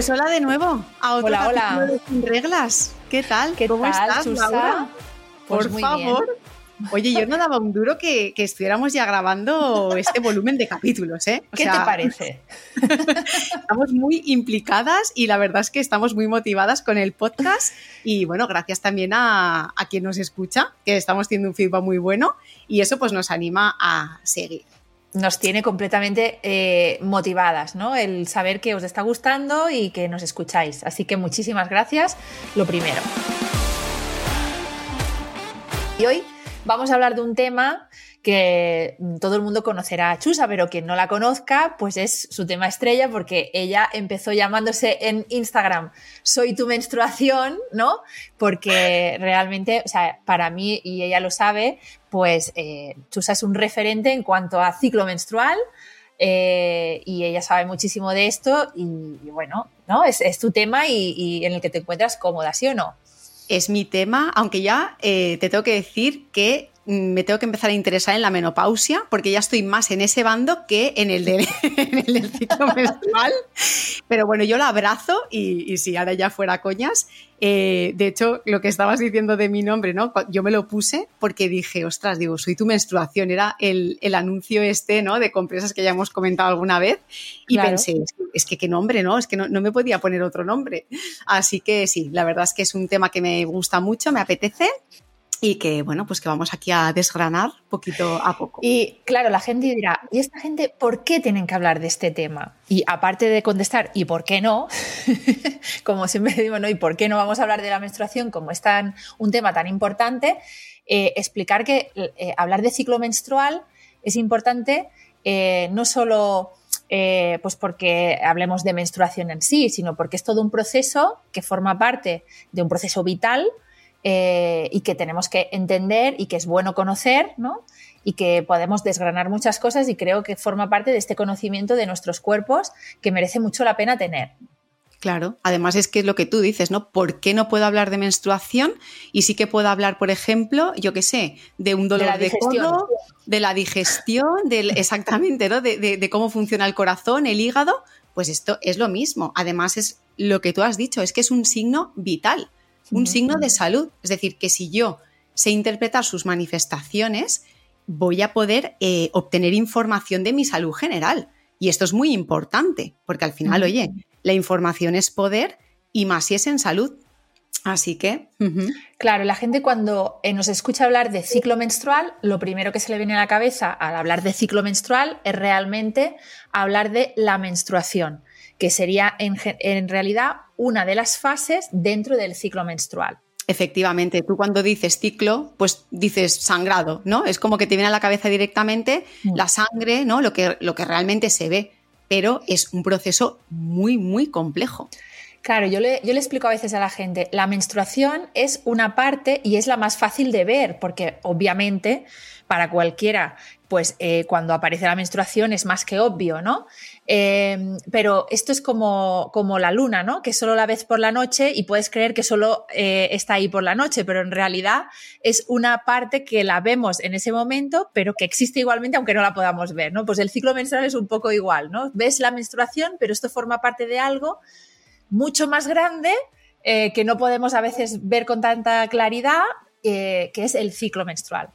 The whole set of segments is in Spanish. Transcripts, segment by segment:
Pues hola de nuevo a otro Hola, de Sin Reglas. ¿Qué tal? ¿Qué ¿Cómo tal, estás? Laura? Pues Por favor. Oye, yo no daba un duro que, que estuviéramos ya grabando este volumen de capítulos, ¿eh? O ¿Qué sea, te parece? Estamos muy implicadas y la verdad es que estamos muy motivadas con el podcast y bueno, gracias también a, a quien nos escucha, que estamos teniendo un feedback muy bueno y eso pues nos anima a seguir. Nos tiene completamente eh, motivadas, ¿no? El saber que os está gustando y que nos escucháis. Así que muchísimas gracias, lo primero. Y hoy vamos a hablar de un tema que todo el mundo conocerá a Chusa, pero quien no la conozca, pues es su tema estrella, porque ella empezó llamándose en Instagram Soy tu menstruación, ¿no? Porque realmente, o sea, para mí, y ella lo sabe, pues eh, Chusa es un referente en cuanto a ciclo menstrual. eh, y ella sabe muchísimo de esto y, bueno, ¿no? Es, es tu tema y, en el que te encuentras cómoda, ¿sí o no? Es mi tema, aunque ya eh, te tengo que decir que me tengo que empezar a interesar en la menopausia, porque ya estoy más en ese bando que en el del, en el del ciclo menstrual. Pero bueno, yo la abrazo y, y si ahora ya fuera coñas. eh, de hecho, lo que estabas diciendo de mi nombre, ¿no? Yo me lo puse porque dije, ostras, digo, soy tu menstruación. Era el, el anuncio este, ¿no? De compresas que ya hemos comentado alguna vez. Y Claro. pensé, es que, es que qué nombre, ¿no? Es que no, no me podía poner otro nombre. Así que sí, la verdad es que es un tema que me gusta mucho, me apetece y que, bueno, pues que vamos aquí a desgranar poquito a poco. Y claro, la gente dirá, ¿y esta gente por qué tienen que hablar de este tema? Y aparte de contestar, ¿y por qué no? como siempre digo, ¿no? ¿Y por qué no vamos a hablar de la menstruación como es tan, un tema tan importante? Eh, explicar que eh, hablar de ciclo menstrual es importante eh, no solo pues porque hablemos de menstruación en sí, sino porque es todo un proceso que forma parte de un proceso vital eh, y que tenemos que entender y que es bueno conocer, ¿no? Y que podemos desgranar muchas cosas y creo que forma parte de este conocimiento de nuestros cuerpos que merece mucho la pena tener. Claro, además es que es lo que tú dices, ¿no? ¿Por qué no puedo hablar de menstruación? Y sí que puedo hablar, por ejemplo, yo qué sé, de un dolor la de, digestión. codo, de la digestión, del, exactamente, ¿no? De, de- de cómo funciona el corazón, el hígado. Pues esto es lo mismo. Además, es lo que tú has dicho, es que es un signo vital, un signo de salud. Es decir, que si yo sé interpretar sus manifestaciones, voy a poder eh, obtener información de mi salud general. Y esto es muy importante, porque al final, oye, la información es poder y más si es en salud. Así que, Claro, la gente cuando eh, nos escucha hablar de ciclo menstrual, lo primero que se le viene a la cabeza al hablar de ciclo menstrual es realmente hablar de la menstruación, que sería en, en realidad una de las fases dentro del ciclo menstrual. efectivamente, tú cuando dices ciclo, pues dices sangrado, ¿no? Es como que te viene a la cabeza directamente Mm. la sangre, ¿no? Lo que, lo que realmente se ve, pero es un proceso muy, muy complejo. Claro, yo le, yo le explico a veces a la gente, la menstruación es una parte y es la más fácil de ver, porque obviamente para cualquiera, pues eh, cuando aparece la menstruación es más que obvio, ¿no? Eh, pero esto es como, como la luna, ¿no? Que solo la ves por la noche y puedes creer que solo eh, está ahí por la noche, pero en realidad es una parte que la vemos en ese momento, pero que existe igualmente aunque no la podamos ver, ¿no? Pues el ciclo menstrual es un poco igual, ¿no? Ves la menstruación, pero esto forma parte de algo mucho más grande que no podemos a veces ver con tanta claridad, que es el ciclo menstrual.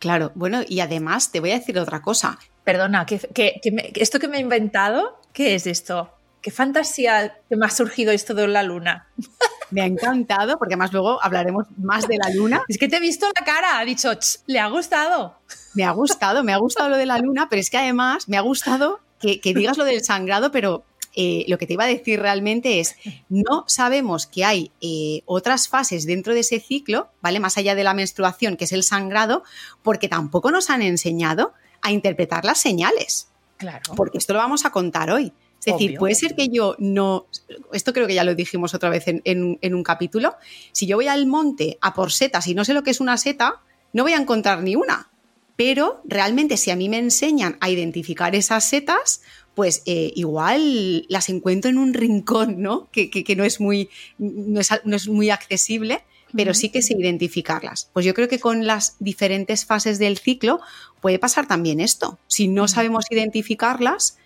Claro, bueno, y además te voy a decir otra cosa. Perdona, que, que- que me- que esto que me he inventado, ¿qué es esto? ¿Qué fantasía que me ha surgido esto de la luna? Me ha encantado, porque además luego hablaremos más de la luna. Es que te he visto la cara, ha dicho, "Ch, le ha gustado. Me ha gustado, me ha gustado lo de la luna, pero es que además me ha gustado que, que digas lo del sangrado, pero eh, lo que te iba a decir realmente es, no sabemos que hay eh, otras fases dentro de ese ciclo, ¿vale? Más allá de la menstruación, que es el sangrado, porque tampoco nos han enseñado a interpretar las señales. Claro. Porque esto lo vamos a contar hoy. Es decir, puede ser que yo no, esto creo que ya lo dijimos otra vez en, en- en un capítulo, si yo voy al monte a por setas y no sé lo que es una seta, no voy a encontrar ni una. Pero realmente si a mí me enseñan a identificar esas setas, pues eh, igual las encuentro en un rincón, ¿no? Que, que- que no, es muy, no, es, no es muy accesible, pero sí que sé identificarlas. Pues yo creo que con las diferentes fases del ciclo puede pasar también esto. Si no sabemos identificarlas,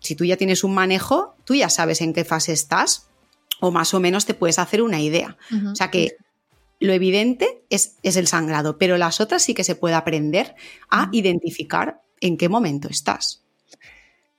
si tú ya tienes un manejo, tú ya sabes en qué fase estás o más o menos te puedes hacer una idea. O sea que lo evidente es, es el sangrado, pero las otras sí que se puede aprender a identificar en qué momento estás.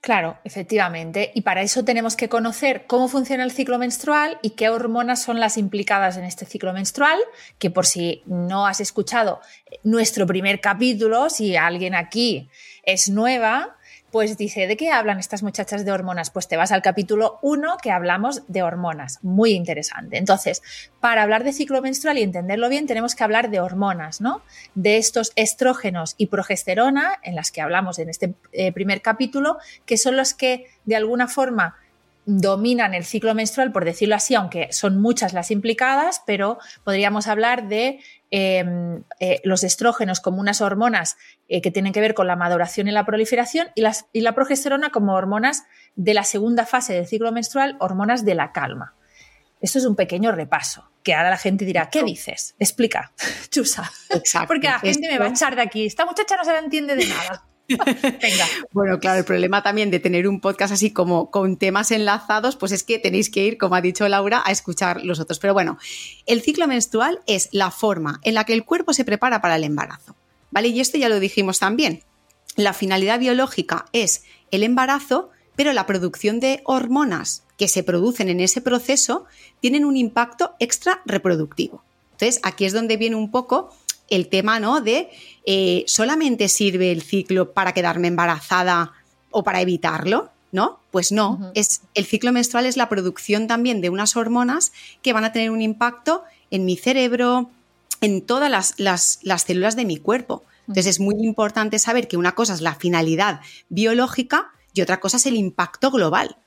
Claro, efectivamente. Y para eso tenemos que conocer cómo funciona el ciclo menstrual y qué hormonas son las implicadas en este ciclo menstrual, que por si no has escuchado nuestro primer capítulo, si alguien aquí es nueva, pues dice, ¿de qué hablan estas muchachas de hormonas? Pues te vas al capítulo 1 que hablamos de hormonas. Muy interesante. Entonces, para hablar de ciclo menstrual y entenderlo bien, tenemos que hablar de hormonas, ¿no? De estos estrógenos y progesterona, en las que hablamos en este eh, primer capítulo, que son los que de alguna forma dominan el ciclo menstrual, por decirlo así, aunque son muchas las implicadas, pero podríamos hablar de eh, eh, los estrógenos como unas hormonas eh, que tienen que ver con la maduración y la proliferación y, las, y la progesterona como hormonas de la segunda fase del ciclo menstrual, hormonas de la calma. Esto es un pequeño repaso, que ahora la gente dirá, ¿qué dices? Explica, Chusa. Exacto. Porque la gente me va a echar de aquí. Esta muchacha no se la entiende de nada. Venga. Bueno, claro, el problema también de tener un podcast así como con temas enlazados, pues es que tenéis que ir, como ha dicho Laura, a escuchar los otros. Pero bueno, el ciclo menstrual es la forma en la que el cuerpo se prepara para el embarazo. ¿Vale? Y esto ya lo dijimos también. La finalidad biológica es el embarazo, pero la producción de hormonas que se producen en ese proceso tienen un impacto extra reproductivo. Entonces, aquí es donde viene un poco el tema, ¿no? De eh, solamente sirve el ciclo para quedarme embarazada o para evitarlo, ¿no? Pues no, es, el ciclo menstrual es la producción también de unas hormonas que van a tener un impacto en mi cerebro, en todas las, las- las células de mi cuerpo. Entonces es muy importante saber que una cosa es la finalidad biológica y otra cosa es el impacto global.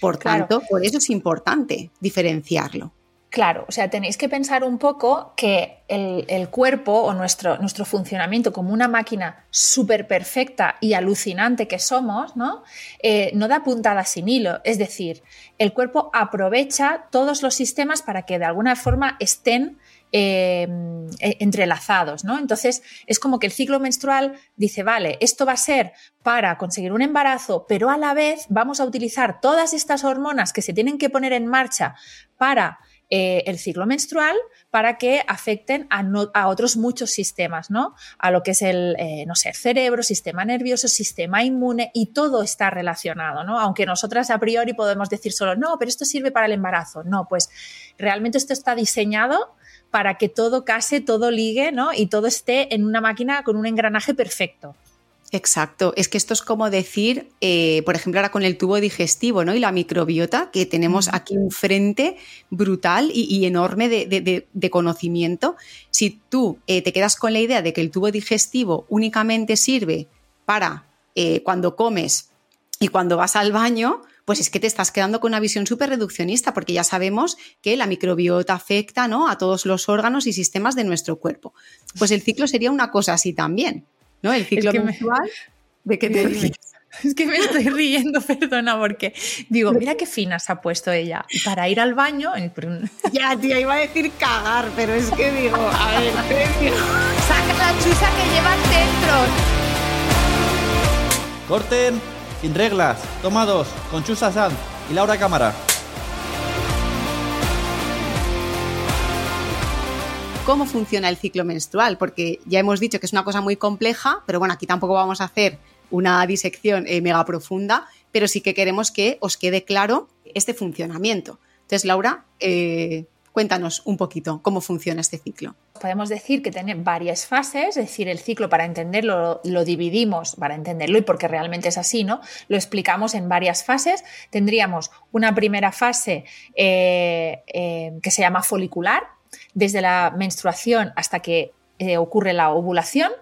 Por Claro. tanto, por eso es importante diferenciarlo. Claro, o sea, tenéis que pensar un poco que el, cuerpo o nuestro, nuestro funcionamiento como una máquina súper perfecta y alucinante que somos, ¿no? Eh, no da puntada sin hilo. Es decir, el cuerpo aprovecha todos los sistemas para que de alguna forma estén eh, entrelazados, ¿no? Entonces, es como que el ciclo menstrual dice, vale, esto va a ser para conseguir un embarazo, pero a la vez vamos a utilizar todas estas hormonas que se tienen que poner en marcha para eh, el ciclo menstrual para que afecten a, no- a otros muchos sistemas, ¿no? A lo que es el, eh, no sé, cerebro, sistema nervioso, sistema inmune y todo está relacionado, ¿no? Aunque nosotras a priori podemos decir solo, no, pero esto sirve para el embarazo. No, pues realmente esto está diseñado para que todo case, todo ligue, ¿no? Y todo esté en una máquina con un engranaje perfecto. Exacto, es que esto es como decir, eh, por ejemplo, ahora con el tubo digestivo ¿no? y la microbiota, que tenemos aquí un frente brutal y, y enorme de, de- de- de conocimiento. Si tú eh, te quedas con la idea de que el tubo digestivo únicamente sirve para eh, cuando comes y cuando vas al baño, pues es que te estás quedando con una visión súper reduccionista, porque ya sabemos que la microbiota afecta ¿no? a todos los órganos y sistemas de nuestro cuerpo. Pues el ciclo sería una cosa así también, ¿no? El ciclo que me- menstrual, ¿de qué te ríes? Es que me estoy riendo, perdona, porque digo, mira qué fina se ha puesto ella. Y para ir al baño, en- Ya, tía, iba a decir cagar, pero es que digo, a ver, saca la chusa que llevas dentro. Corten, sin reglas, toma dos, con Chusa Sanz y Laura Cámara. ¿Cómo funciona el ciclo menstrual? Porque ya hemos dicho que es una cosa muy compleja, pero bueno, aquí tampoco vamos a hacer una disección eh, mega profunda, pero sí que queremos que os quede claro este funcionamiento. Entonces, Laura, eh, cuéntanos un poquito cómo funciona este ciclo. Podemos decir que tiene varias fases, es decir, el ciclo para entenderlo lo dividimos, para entenderlo y porque realmente es así, ¿no? Lo explicamos en varias fases. Tendríamos una primera fase eh, que se llama folicular, desde la menstruación hasta que eh, ocurre la ovulación.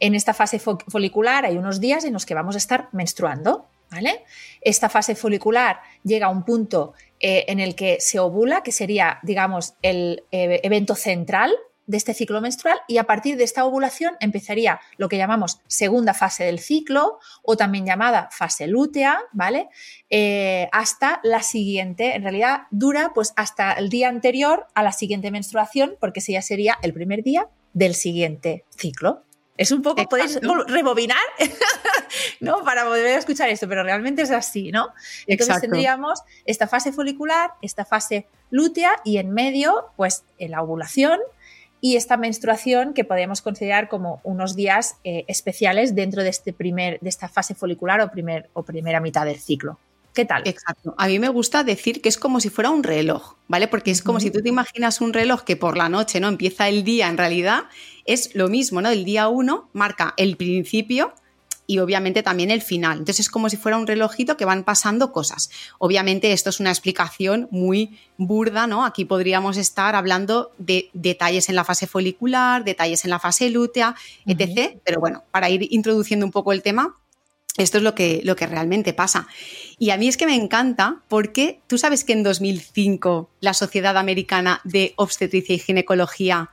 En esta fase fo- folicular hay unos días en los que vamos a estar menstruando. Esta fase folicular llega a un punto eh, en el que se ovula, que sería, digamos, el eh, evento central de este ciclo menstrual y a partir de esta ovulación empezaría lo que llamamos segunda fase del ciclo o también llamada fase lútea, ¿vale? Eh, hasta la siguiente, en realidad dura pues hasta el día anterior a la siguiente menstruación porque ese ya sería el primer día del siguiente ciclo. Es un poco, podéis rebobinar, ¿no? Para volver a escuchar esto, pero realmente es así, ¿no? Entonces tendríamos esta fase folicular, esta fase lútea y en medio, pues la ovulación, y esta menstruación que podemos considerar como unos días eh, especiales dentro de, este primer, de esta fase folicular o, primer, o primera mitad del ciclo. ¿Qué tal? Exacto. A mí me gusta decir que es como si fuera un reloj, ¿vale? Porque es como si tú te imaginas un reloj que por la noche, ¿no? Empieza el día, en realidad es lo mismo, ¿no? El día uno marca el principio y obviamente también el final. Entonces es como si fuera un relojito que van pasando cosas. Obviamente esto es una explicación muy burda, ¿no? Aquí podríamos estar hablando de detalles en la fase folicular, detalles en la fase lútea, etc. Pero bueno, para ir introduciendo un poco el tema, esto es lo que, lo que realmente pasa. Y a mí es que me encanta porque tú sabes que en 2005 la Sociedad Americana de Obstetricia y Ginecología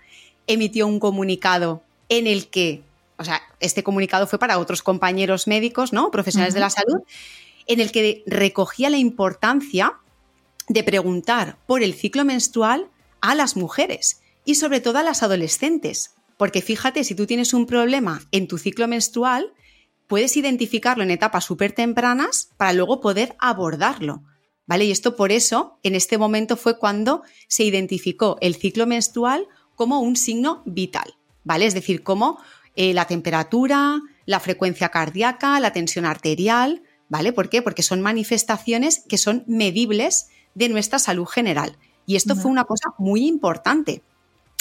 emitió un comunicado en el que o sea, este comunicado fue para otros compañeros médicos, ¿no? Profesionales de la salud, en el que recogía la importancia de preguntar por el ciclo menstrual a las mujeres y sobre todo a las adolescentes. Porque fíjate, si tú tienes un problema en tu ciclo menstrual, puedes identificarlo en etapas súper tempranas para luego poder abordarlo. ¿Vale? Y esto por eso, en este momento fue cuando se identificó el ciclo menstrual como un signo vital. ¿Vale? Es decir, como eh, la temperatura, la frecuencia cardíaca, la tensión arterial, ¿vale? ¿Por qué? Porque son manifestaciones que son medibles de nuestra salud general. Y esto fue una cosa muy importante.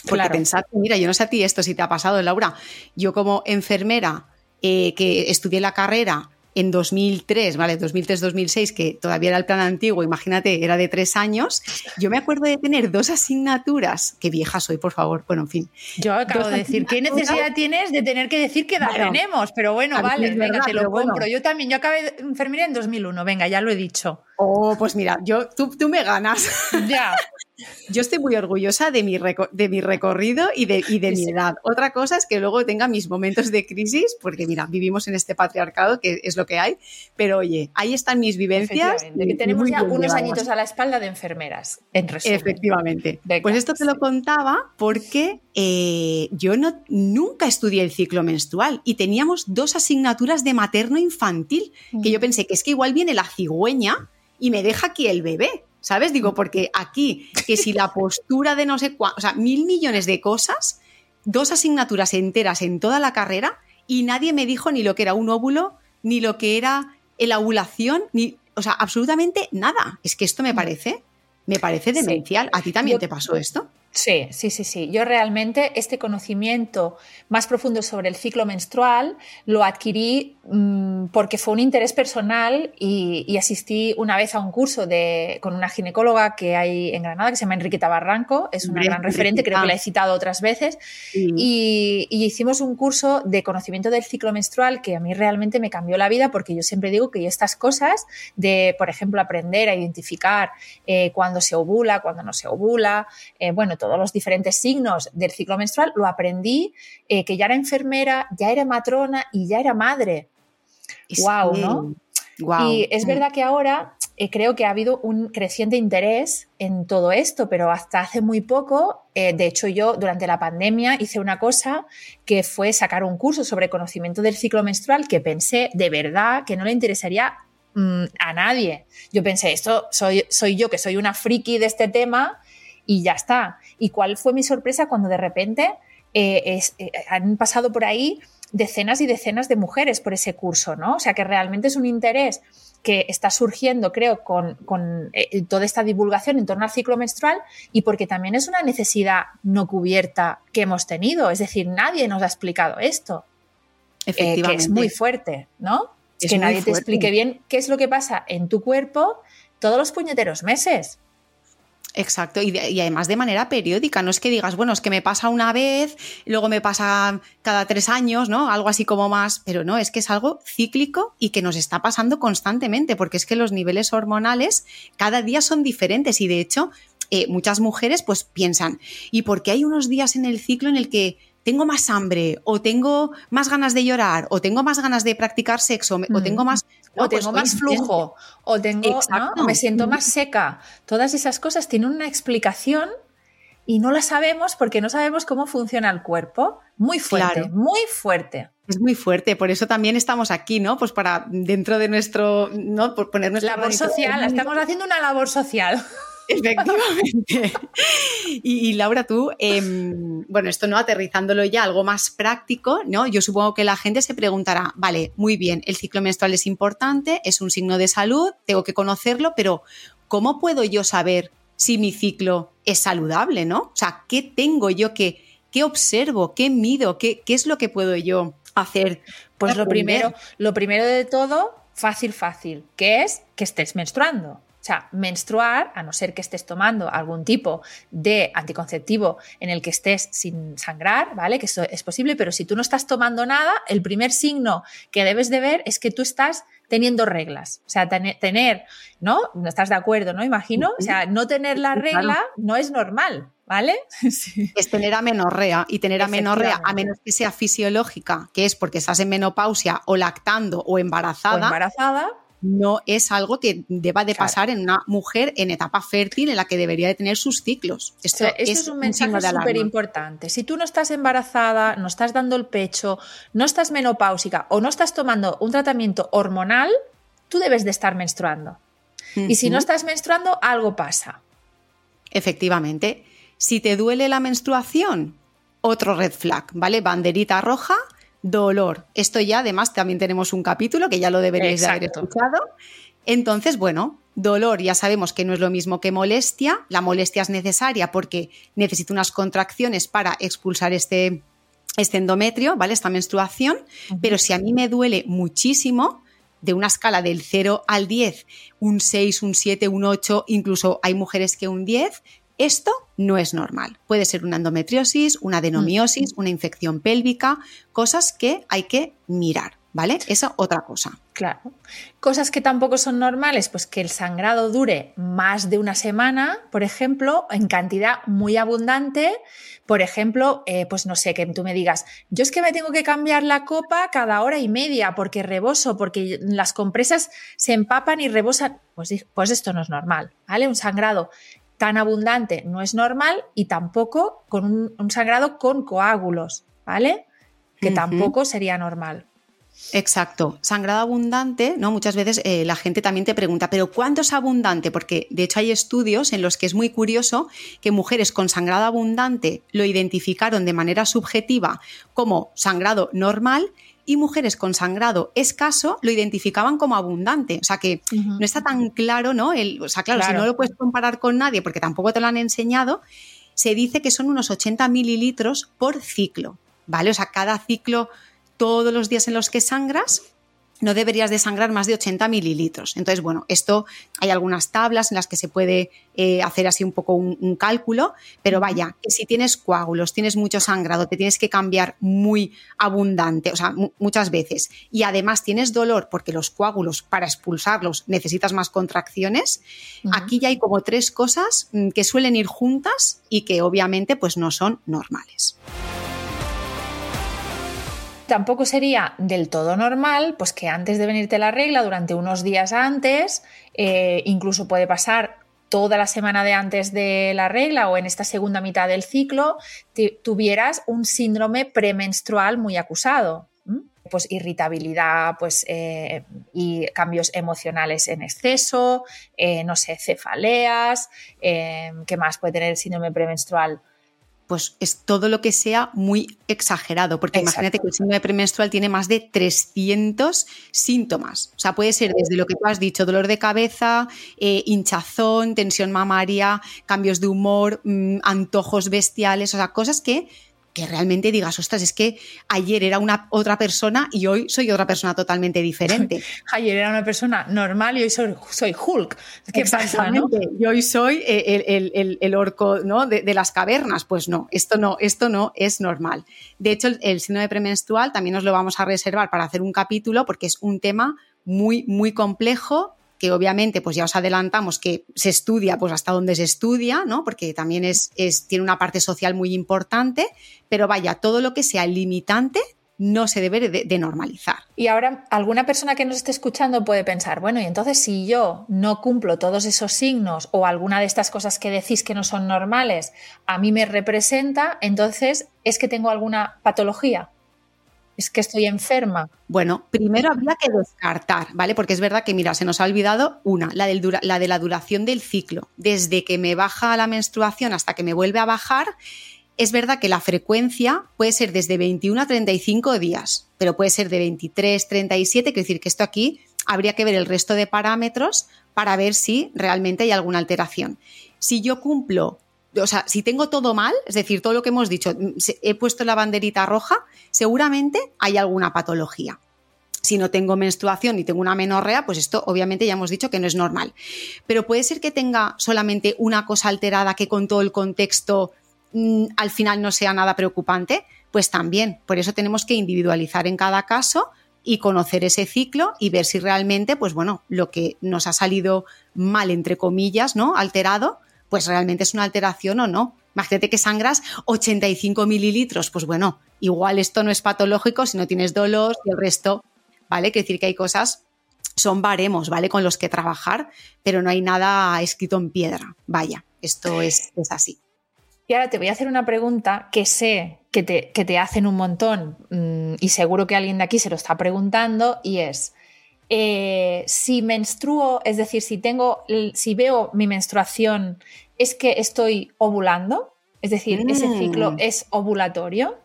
Porque pensad, mira, yo no sé a ti esto si te ha pasado, Laura. Yo como enfermera eh, que estudié la carrera en 2003, ¿vale? 2003-2006, que todavía era el plan antiguo, imagínate, era de tres años. Yo me acuerdo de tener dos asignaturas, qué vieja soy, por favor, bueno, en fin. Yo acabo de decir, ¿qué necesidad tienes de tener que decir que edad tenemos? Pero bueno, vale, venga, te lo compro. Yo también, yo acabé de enfermería en 2001, venga, ya lo he dicho. Oh, pues mira, yo, tú, tú me ganas. Ya. Yo estoy muy orgullosa de mi, de mi recorrido y de, y de mi edad. Otra cosa es que luego tenga mis momentos de crisis, porque mira, vivimos en este patriarcado, que es lo que hay, pero oye, ahí están mis vivencias. tenemos ya unos añitos a la espalda de enfermeras, en resumen. Efectivamente. pues esto te lo contaba porque eh, yo no, nunca estudié el ciclo menstrual y teníamos dos asignaturas de materno infantil, que yo pensé que es que igual viene la cigüeña y me deja aquí el bebé. ¿Sabes? Digo, porque aquí, que si la postura de no sé cuánto, o sea, mil millones de cosas, dos asignaturas enteras en toda la carrera y nadie me dijo ni lo que era un óvulo, ni lo que era la ovulación, ni, o sea, absolutamente nada. Es que esto me parece, me parece demencial. ¿A ti también te pasó esto? Sí, sí, sí, sí. Yo realmente este conocimiento más profundo sobre el ciclo menstrual lo adquirí mm, porque fue un interés personal y, asistí una vez a un curso de, con una ginecóloga que hay en Granada que se llama Enriqueta Barranco, es una gran referente, creo que la he citado otras veces, y, hicimos un curso de conocimiento del ciclo menstrual que a mí realmente me cambió la vida porque yo siempre digo que estas cosas de, por ejemplo, aprender a identificar eh, cuándo se ovula, cuándo no se ovula, eh, bueno, todos los diferentes signos del ciclo menstrual, lo aprendí eh, que ya era enfermera, ya era matrona y ya era madre. wow, ¿no? Y es verdad que ahora eh, creo que ha habido un creciente interés en todo esto, pero hasta hace muy poco, eh, de hecho yo durante la pandemia hice una cosa que fue sacar un curso sobre conocimiento del ciclo menstrual que pensé de verdad que no le interesaría mm, a nadie. Yo pensé, esto soy, soy yo que soy una friki de este tema y ya está. ¿Y cuál fue mi sorpresa cuando de repente eh, eh, han pasado por ahí decenas y decenas de mujeres por ese curso, ¿no? O sea que realmente es un interés que está surgiendo, creo, con, eh, toda esta divulgación en torno al ciclo menstrual y porque también es una necesidad no cubierta que hemos tenido. Es decir, nadie nos ha explicado esto. Efectivamente. que es muy fuerte, ¿no? Es que nadie te explique bien qué es lo que pasa en tu cuerpo todos los puñeteros meses. Exacto, y, y, además de manera periódica, no es que digas, bueno, es que me pasa una vez, luego me pasa cada tres años, ¿no? Algo así como más, pero no, es que es algo cíclico y que nos está pasando constantemente, porque es que los niveles hormonales cada día son diferentes y de hecho eh, muchas mujeres pues piensan, ¿y por qué hay unos días en el ciclo en el que tengo más hambre o tengo más ganas de llorar o tengo más ganas de practicar sexo o tengo más o tengo pues, más flujo, o tengo, ¿no? me siento más seca. Todas esas cosas tienen una explicación y no la sabemos porque no sabemos cómo funciona el cuerpo. Muy fuerte, muy fuerte. Es muy fuerte, por eso también estamos aquí, ¿no? Pues para dentro de nuestro, ¿no? Por poner nuestra labor social, estamos haciendo una labor social. Efectivamente. Y, Laura, tú, em, bueno, esto no aterrizándolo ya, algo más práctico, ¿no? Yo supongo que la gente se preguntará, vale, muy bien, el ciclo menstrual es importante, es un signo de salud, tengo que conocerlo, pero ¿cómo puedo yo saber si mi ciclo es saludable, ¿no? O sea, ¿qué tengo yo que, qué observo, qué mido, qué, qué es lo que puedo yo hacer? Pues lo primero, lo primero de todo, fácil, fácil, que es que estés menstruando. O sea, menstruar, a no ser que estés tomando algún tipo de anticonceptivo en el que estés sin sangrar, ¿vale? Que eso es posible, pero si tú no estás tomando nada, el primer signo que debes de ver es que tú estás teniendo reglas. O sea, tener, ¿no? No estás de acuerdo, ¿no? Imagino. O sea, no tener la regla no es normal, ¿vale? Es tener amenorrea y tener amenorrea, a menos que sea fisiológica, que es porque estás en menopausia o lactando o embarazada. O embarazada no es algo que deba de pasar en una mujer en etapa fértil en la que debería de tener sus ciclos. Esto, es, un mensaje súper importante. Si tú no estás embarazada, no estás dando el pecho, no estás menopáusica o no estás tomando un tratamiento hormonal, tú debes de estar menstruando. Y si no estás menstruando, algo pasa. Efectivamente. Si te duele la menstruación, otro red flag, ¿vale? Banderita roja, dolor. Esto ya además también tenemos un capítulo que ya lo deberíais haber escuchado. Entonces, bueno, dolor ya sabemos que no es lo mismo que molestia. La molestia es necesaria porque necesito unas contracciones para expulsar este, este endometrio, ¿vale? Esta menstruación. Pero si a mí me duele muchísimo, de una escala del 0 al 10, un 6, un 7, un 8, incluso hay mujeres que un 10, esto no es normal. Puede ser una endometriosis, una adenomiosis, mm. una infección pélvica, cosas que hay que mirar, ¿vale? Esa otra cosa. Claro. Cosas que tampoco son normales, pues que el sangrado dure más de una semana, por ejemplo, en cantidad muy abundante. Por ejemplo, eh, pues no sé, que tú me digas, yo es que me tengo que cambiar la copa cada hora y media porque reboso, porque las compresas se empapan y rebosan. Pues, pues esto no es normal, ¿vale? Un sangrado tan abundante no es normal y tampoco con un, sangrado con coágulos, ¿vale? Que tampoco sería normal. Exacto, sangrado abundante, ¿no? Muchas veces eh, la gente también te pregunta, ¿pero cuánto es abundante? Porque de hecho hay estudios en los que es muy curioso que mujeres con sangrado abundante lo identificaron de manera subjetiva como sangrado normal y mujeres con sangrado escaso lo identificaban como abundante. O sea que no está tan claro, ¿no? El, o sea, claro, si no lo puedes comparar con nadie porque tampoco te lo han enseñado, se dice que son unos 80 mililitros por ciclo, ¿vale? O sea, cada ciclo, todos los días en los que sangras, no deberías de sangrar más de 80 mililitros. Entonces, bueno, esto hay algunas tablas en las que se puede eh, hacer así un poco un, cálculo, pero vaya, que si tienes coágulos, tienes mucho sangrado, te tienes que cambiar muy abundante, o sea, muchas veces, y además tienes dolor porque los coágulos, para expulsarlos, necesitas más contracciones, aquí ya hay como tres cosas mm, que suelen ir juntas y que obviamente pues no son normales tampoco sería del todo normal, pues que antes de venirte la regla, durante unos días antes, eh, incluso puede pasar toda la semana de antes de la regla o en esta segunda mitad del ciclo, tuvieras un síndrome premenstrual muy acusado. Pues irritabilidad, pues eh, y cambios emocionales en exceso, eh, no sé, cefaleas, ¿qué más puede tener el síndrome premenstrual? Pues es todo lo que sea muy exagerado, porque imagínate que el síndrome premenstrual tiene más de 300 síntomas. O sea, puede ser desde lo que tú has dicho, dolor de cabeza, eh, hinchazón, tensión mamaria, cambios de humor, mm, antojos bestiales, o sea, cosas que que realmente digas, ostras, es que ayer era una otra persona y hoy soy otra persona totalmente diferente. ayer era una persona normal y hoy soy, soy Hulk. ¿Qué pasa, no? Y hoy soy el, orco ¿no? de, las cavernas. Pues no, esto no, esto no es normal. De hecho, el, el síndrome premenstrual también nos lo vamos a reservar para hacer un capítulo porque es un tema muy, muy complejo que obviamente pues ya os adelantamos que se estudia pues hasta donde se estudia, ¿no? Porque también es, tiene una parte social muy importante, pero vaya, todo lo que sea limitante no se debe de, normalizar. Y ahora alguna persona que nos esté escuchando puede pensar, bueno, y entonces si yo no cumplo todos esos signos o alguna de estas cosas que decís que no son normales, a mí me representa, entonces es que tengo alguna patología es que estoy enferma. Bueno, primero habría que descartar, ¿vale? Porque es verdad que, mira, se nos ha olvidado una, la, la de la duración del ciclo. Desde que me baja la menstruación hasta que me vuelve a bajar, es verdad que la frecuencia puede ser desde 21 a 35 días, pero puede ser de 23, 37, quiere decir que esto aquí habría que ver el resto de parámetros para ver si realmente hay alguna alteración. Si yo cumplo o sea, si tengo todo mal, es decir, todo lo que hemos dicho, mm, he puesto la banderita roja, seguramente hay alguna patología. Si no tengo menstruación y tengo una menorrea, pues esto obviamente ya hemos dicho que no es normal. Pero puede ser que tenga solamente una cosa alterada que con todo el contexto mm, al final no sea nada preocupante, pues también. Por eso tenemos que individualizar en cada caso y conocer ese ciclo y ver si realmente, pues bueno, lo que nos ha salido mal, entre comillas, ¿no? Alterado, pues realmente es una alteración o no. Imagínate que sangras 85 mililitros, pues bueno, igual esto no es patológico si no tienes dolor y el resto, ¿vale? Quiere decir que hay cosas, son baremos, ¿vale? Con los que trabajar, pero no hay nada escrito en piedra. Vaya, esto es, así. Y ahora te voy a hacer una pregunta que sé que te, que te hacen un montón mm, y seguro que alguien de aquí se lo está preguntando y es, eh, si menstruo, es decir, si tengo, si veo mi menstruación es que estoy ovulando, es decir, ese ciclo mm. es ovulatorio.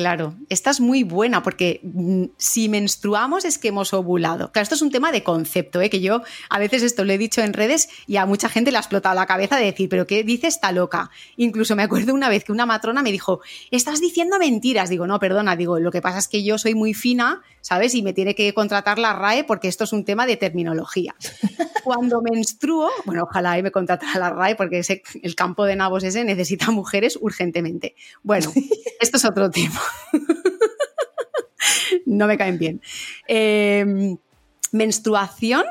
Claro, esta es muy buena porque mm, si menstruamos es que hemos ovulado. Claro, esto es un tema de concepto, ¿eh? que yo a veces esto lo he dicho en redes y a mucha gente le ha explotado la cabeza de decir, pero ¿qué dice esta loca? Incluso me acuerdo una vez que una matrona me dijo, estás diciendo mentiras. Digo, no, perdona, digo, lo que pasa es que yo soy muy fina, ¿sabes? Y me tiene que contratar la RAE porque esto es un tema de terminología. Cuando menstruo, bueno, ojalá me contratara la RAE porque ese, el campo de nabos ese necesita mujeres urgentemente. Bueno, esto es otro tema. no me caen bien. Em, menstruación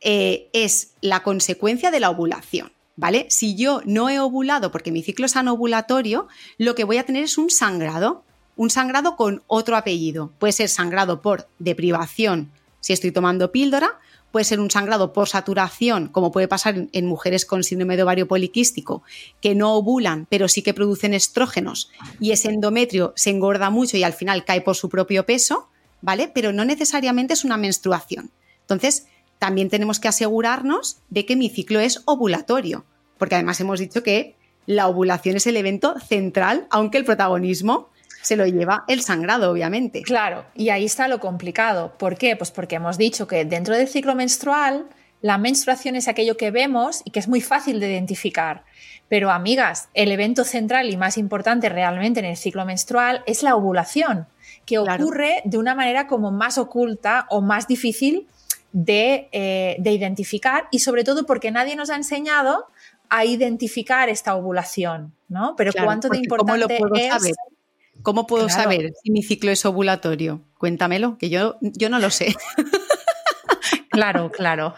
eh, es la consecuencia de la ovulación. ¿Vale? Si yo no he ovulado porque mi ciclo es anovulatorio, lo que voy a tener es un sangrado, un sangrado con otro apellido. Puede ser sangrado por deprivación si estoy tomando píldora, puede ser un sangrado por saturación, como puede pasar en mujeres con síndrome de ovario poliquístico, que no ovulan, pero sí que producen estrógenos y ese endometrio se engorda mucho y al final cae por su propio peso, ¿vale? Pero no necesariamente es una menstruación. Entonces, también tenemos que asegurarnos de que mi ciclo es ovulatorio, porque además hemos dicho que la ovulación es el evento central, aunque el protagonismo se lo lleva el sangrado, obviamente. Claro, y ahí está lo complicado. ¿Por qué? Pues porque hemos dicho que dentro del ciclo menstrual, la menstruación es aquello que vemos y que es muy fácil de identificar. Pero amigas, el evento central y más importante realmente en el ciclo menstrual es la ovulación, que ocurre de una manera como más oculta o más difícil de, eh, identificar y sobre todo porque nadie nos ha enseñado a identificar esta ovulación, ¿no? Pero cuánto de importante es... ¿Cómo puedo saber si mi ciclo es ovulatorio? Cuéntamelo, que yo, yo no lo sé. claro, claro.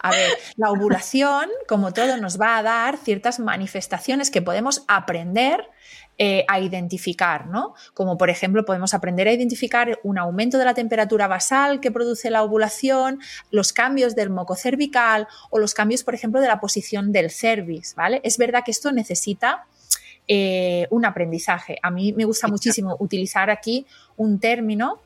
A ver, la ovulación, como todo, nos va a dar ciertas manifestaciones que podemos aprender eh, a identificar, ¿no? Como por ejemplo, podemos aprender a identificar un aumento de la temperatura basal que produce la ovulación, los cambios del moco cervical o los cambios, por ejemplo, de la posición del cervix, ¿vale? Es verdad que esto necesita eh, un aprendizaje. A mí me gusta muchísimo utilizar aquí un término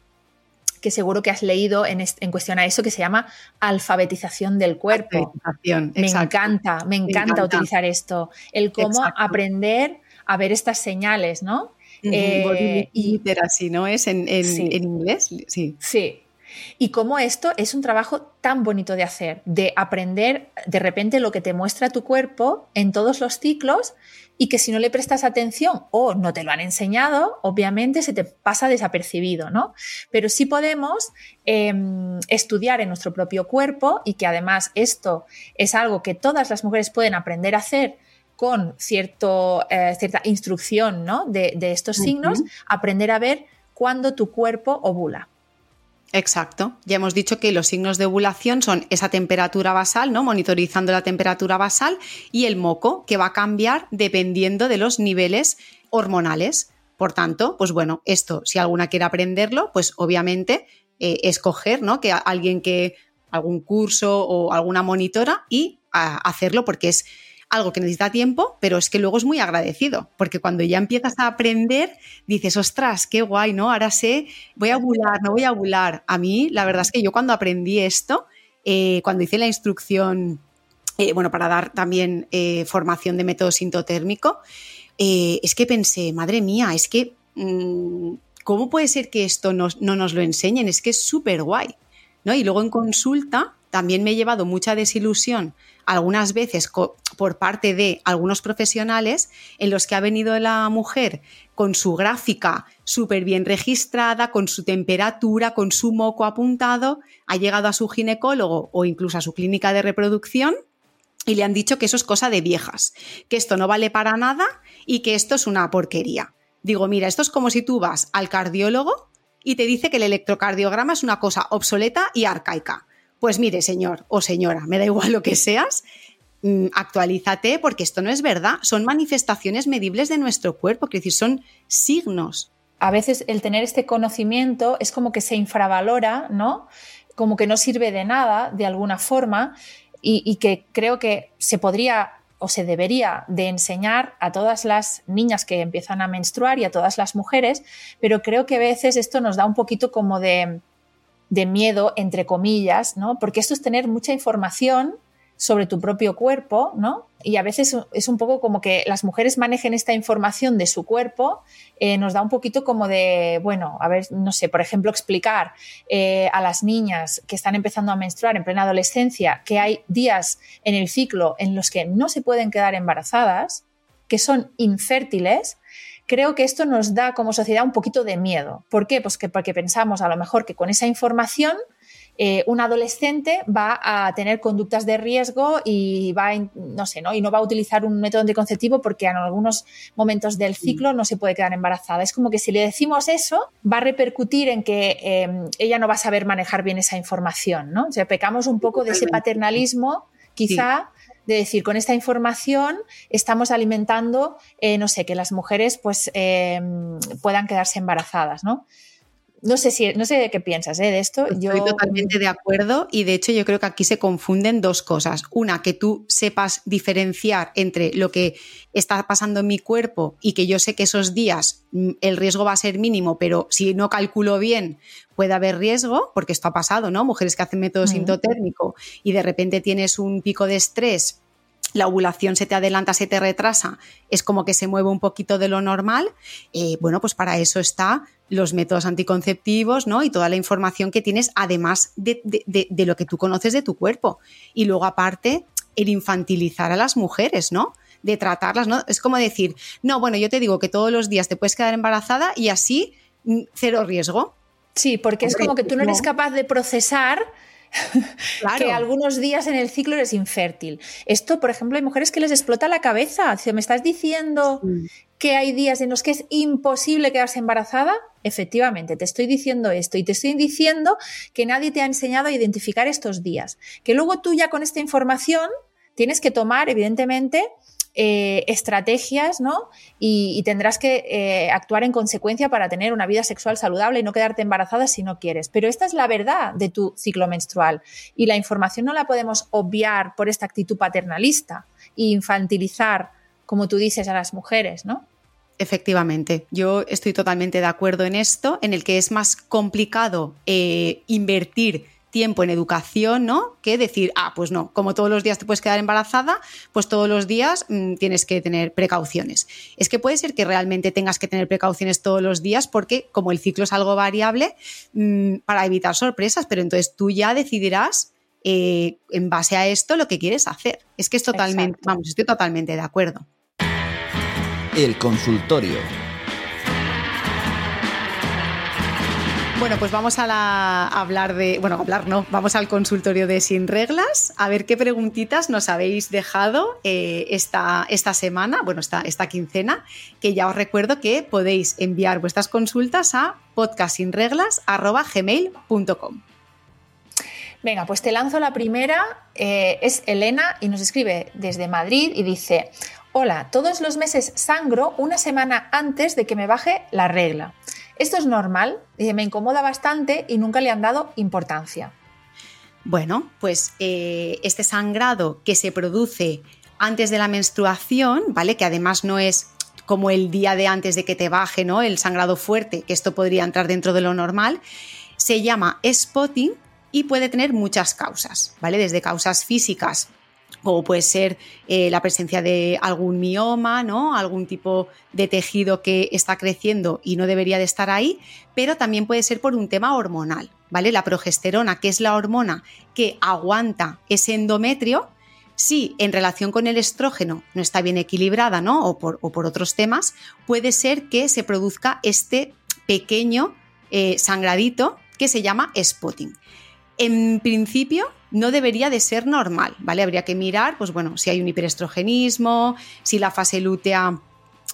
que seguro que has leído en, cuestión a eso, que se llama alfabetización del cuerpo. me encanta, me encanta, utilizar esto. El cómo aprender a ver estas señales, ¿no? Eh, y, así, ¿no? Es en, inglés, sí. Sí. Y cómo esto es un trabajo tan bonito de hacer, de aprender de repente lo que te muestra tu cuerpo en todos los ciclos y que si no le prestas atención o no te lo han enseñado, obviamente se te pasa desapercibido, ¿no? Pero sí podemos em, estudiar en nuestro propio cuerpo y que además esto es algo que todas las mujeres pueden aprender a hacer con cierto, eh, cierta instrucción ¿no? de, estos signos, aprender a ver cuándo tu cuerpo ovula. Exacto. Ya hemos dicho que los signos de ovulación son esa temperatura basal, ¿no? Monitorizando la temperatura basal y el moco, que va a cambiar dependiendo de los niveles hormonales. Por tanto, pues bueno, esto, si alguna quiere aprenderlo, pues obviamente eh, escoger, ¿no? Que alguien que algún curso o alguna monitora y hacerlo porque es algo que necesita tiempo, pero es que luego es muy agradecido, porque cuando ya empiezas a aprender, dices, ostras, qué guay, ¿no? Ahora sé, voy a bular, no voy a bular. A mí, la verdad es que yo cuando aprendí esto, eh, cuando hice la instrucción, eh, bueno, para dar también eh, formación de método sintotérmico, es que pensé, madre mía, es que, mm, ¿cómo puede ser que esto no nos lo enseñen? Es que es súper guay, ¿no? Y luego en consulta también me he llevado mucha desilusión algunas veces por parte de algunos profesionales en los que ha venido la mujer con su gráfica súper bien registrada, con su temperatura, con su moco apuntado, ha llegado a su ginecólogo o incluso a su clínica de reproducción y le han dicho que eso es cosa de viejas, que esto no vale para nada y que esto es una porquería. Digo, mira, esto es como si tú vas al cardiólogo y te dice que el electrocardiograma es una cosa obsoleta y arcaica. Pues mire, señor o señora, me da igual lo que seas, mm, actualízate porque esto no es verdad, son manifestaciones medibles de nuestro cuerpo, es decir, son signos. A veces el tener este conocimiento es como que se infravalora, ¿no? Como que no sirve de nada de alguna forma y, y que creo que se podría o se debería de enseñar a todas las niñas que empiezan a menstruar y a todas las mujeres, pero creo que a veces esto nos da un poquito como de, de miedo, entre comillas, ¿no? Porque esto es tener mucha información sobre tu propio cuerpo, ¿no? Y a veces es un poco como que las mujeres manejen esta información de su cuerpo, eh, nos da un poquito como de, bueno, a ver, no sé, por ejemplo, explicar eh, a las niñas que están empezando a menstruar en plena adolescencia que hay días en el ciclo en los que no se pueden quedar embarazadas, que son infértiles, creo que esto nos da como sociedad un poquito de miedo. ¿Por qué? Pues que porque pensamos a lo mejor que con esa información eh, un adolescente va a tener conductas de riesgo y va, no sé, ¿no? Y no va a utilizar un método anticonceptivo porque en algunos momentos del ciclo no se puede quedar embarazada. Es como que si le decimos eso, va a repercutir en que em, ella no va a saber manejar bien esa información, ¿no? O sea, pecamos un poco de ese paternalismo, quizá de decir, con esta información estamos alimentando, eh, no sé, que las mujeres pues eh, puedan quedarse embarazadas, ¿no? No sé si, no sé qué piensas ¿eh? de esto. Estoy yo... totalmente de acuerdo y de hecho yo creo que aquí se confunden dos cosas. Una, que tú sepas diferenciar entre lo que está pasando en mi cuerpo y que yo sé que esos días mm, el riesgo va a ser mínimo, pero si no calculo bien puede haber riesgo, porque esto ha pasado, ¿no? Mujeres que hacen método sintotérmico y de repente tienes un pico de estrés la ovulación se te adelanta, se te retrasa, es como que se mueve un poquito de lo normal, eh, bueno, pues para eso está los métodos anticonceptivos, ¿no? Y toda la información que tienes, además de, lo que tú conoces de tu cuerpo. Y luego, aparte, el infantilizar a las mujeres, ¿no? De tratarlas, ¿no? Es como decir, no, bueno, yo te digo que todos los días te puedes quedar embarazada y así mm, cero riesgo. Sí, porque es como que tú no eres capaz de procesar que algunos días en el ciclo eres infértil. Esto, por ejemplo, hay mujeres que les explota la cabeza. Si me estás diciendo que hay días en los que es imposible quedarse embarazada, efectivamente, te estoy diciendo esto y te estoy diciendo que nadie te ha enseñado a identificar estos días. Que luego tú ya con esta información tienes que tomar, evidentemente, eh, estrategias, ¿no? Y, tendrás que eh, actuar en consecuencia para tener una vida sexual saludable y no quedarte embarazada si no quieres. Pero esta es la verdad de tu ciclo menstrual y la información no la podemos obviar por esta actitud paternalista e infantilizar, como tú dices, a las mujeres, ¿no? Efectivamente, yo estoy totalmente de acuerdo en esto, en el que es más complicado eh, invertir tiempo en educación, ¿no? Que decir, ah, pues no, como todos los días te puedes quedar embarazada, pues todos los días mm, tienes que tener precauciones. Es que puede ser que realmente tengas que tener precauciones todos los días porque como el ciclo es algo variable, mm, para evitar sorpresas, pero entonces tú ya decidirás eh, en base a esto lo que quieres hacer. Es que es totalmente, vamos, estoy totalmente de acuerdo. El consultorio. Bueno, pues vamos a, hablar de, bueno, hablar no, vamos al consultorio de Sin Reglas, a ver qué preguntitas nos habéis dejado eh, esta, esta, semana, bueno, esta, esta quincena, que ya os recuerdo que podéis enviar vuestras consultas a podcastsinreglas.gmail.com. Venga, pues te lanzo la primera, eh, es Elena y nos escribe desde Madrid y dice, hola, todos los meses sangro una semana antes de que me baje la regla. Esto es normal, me incomoda bastante y nunca le han dado importancia. Bueno, pues eh, este sangrado que se produce antes de la menstruación, ¿vale? Que además no es como el día de antes de que te baje, ¿no? El sangrado fuerte, que esto podría entrar dentro de lo normal, se llama spotting y puede tener muchas causas, ¿vale? Desde causas físicas o puede ser eh, la presencia de algún mioma, ¿no? algún tipo de tejido que está creciendo y no debería de estar ahí, pero también puede ser por un tema hormonal, ¿vale? La progesterona, que es la hormona que aguanta ese endometrio, si en relación con el estrógeno no está bien equilibrada, ¿no? O por, otros temas, puede ser que se produzca este pequeño eh, sangradito que se llama spotting. En principio, no debería de ser normal, ¿vale? Habría que mirar, pues bueno, si hay un hiperestrogenismo, si la fase lútea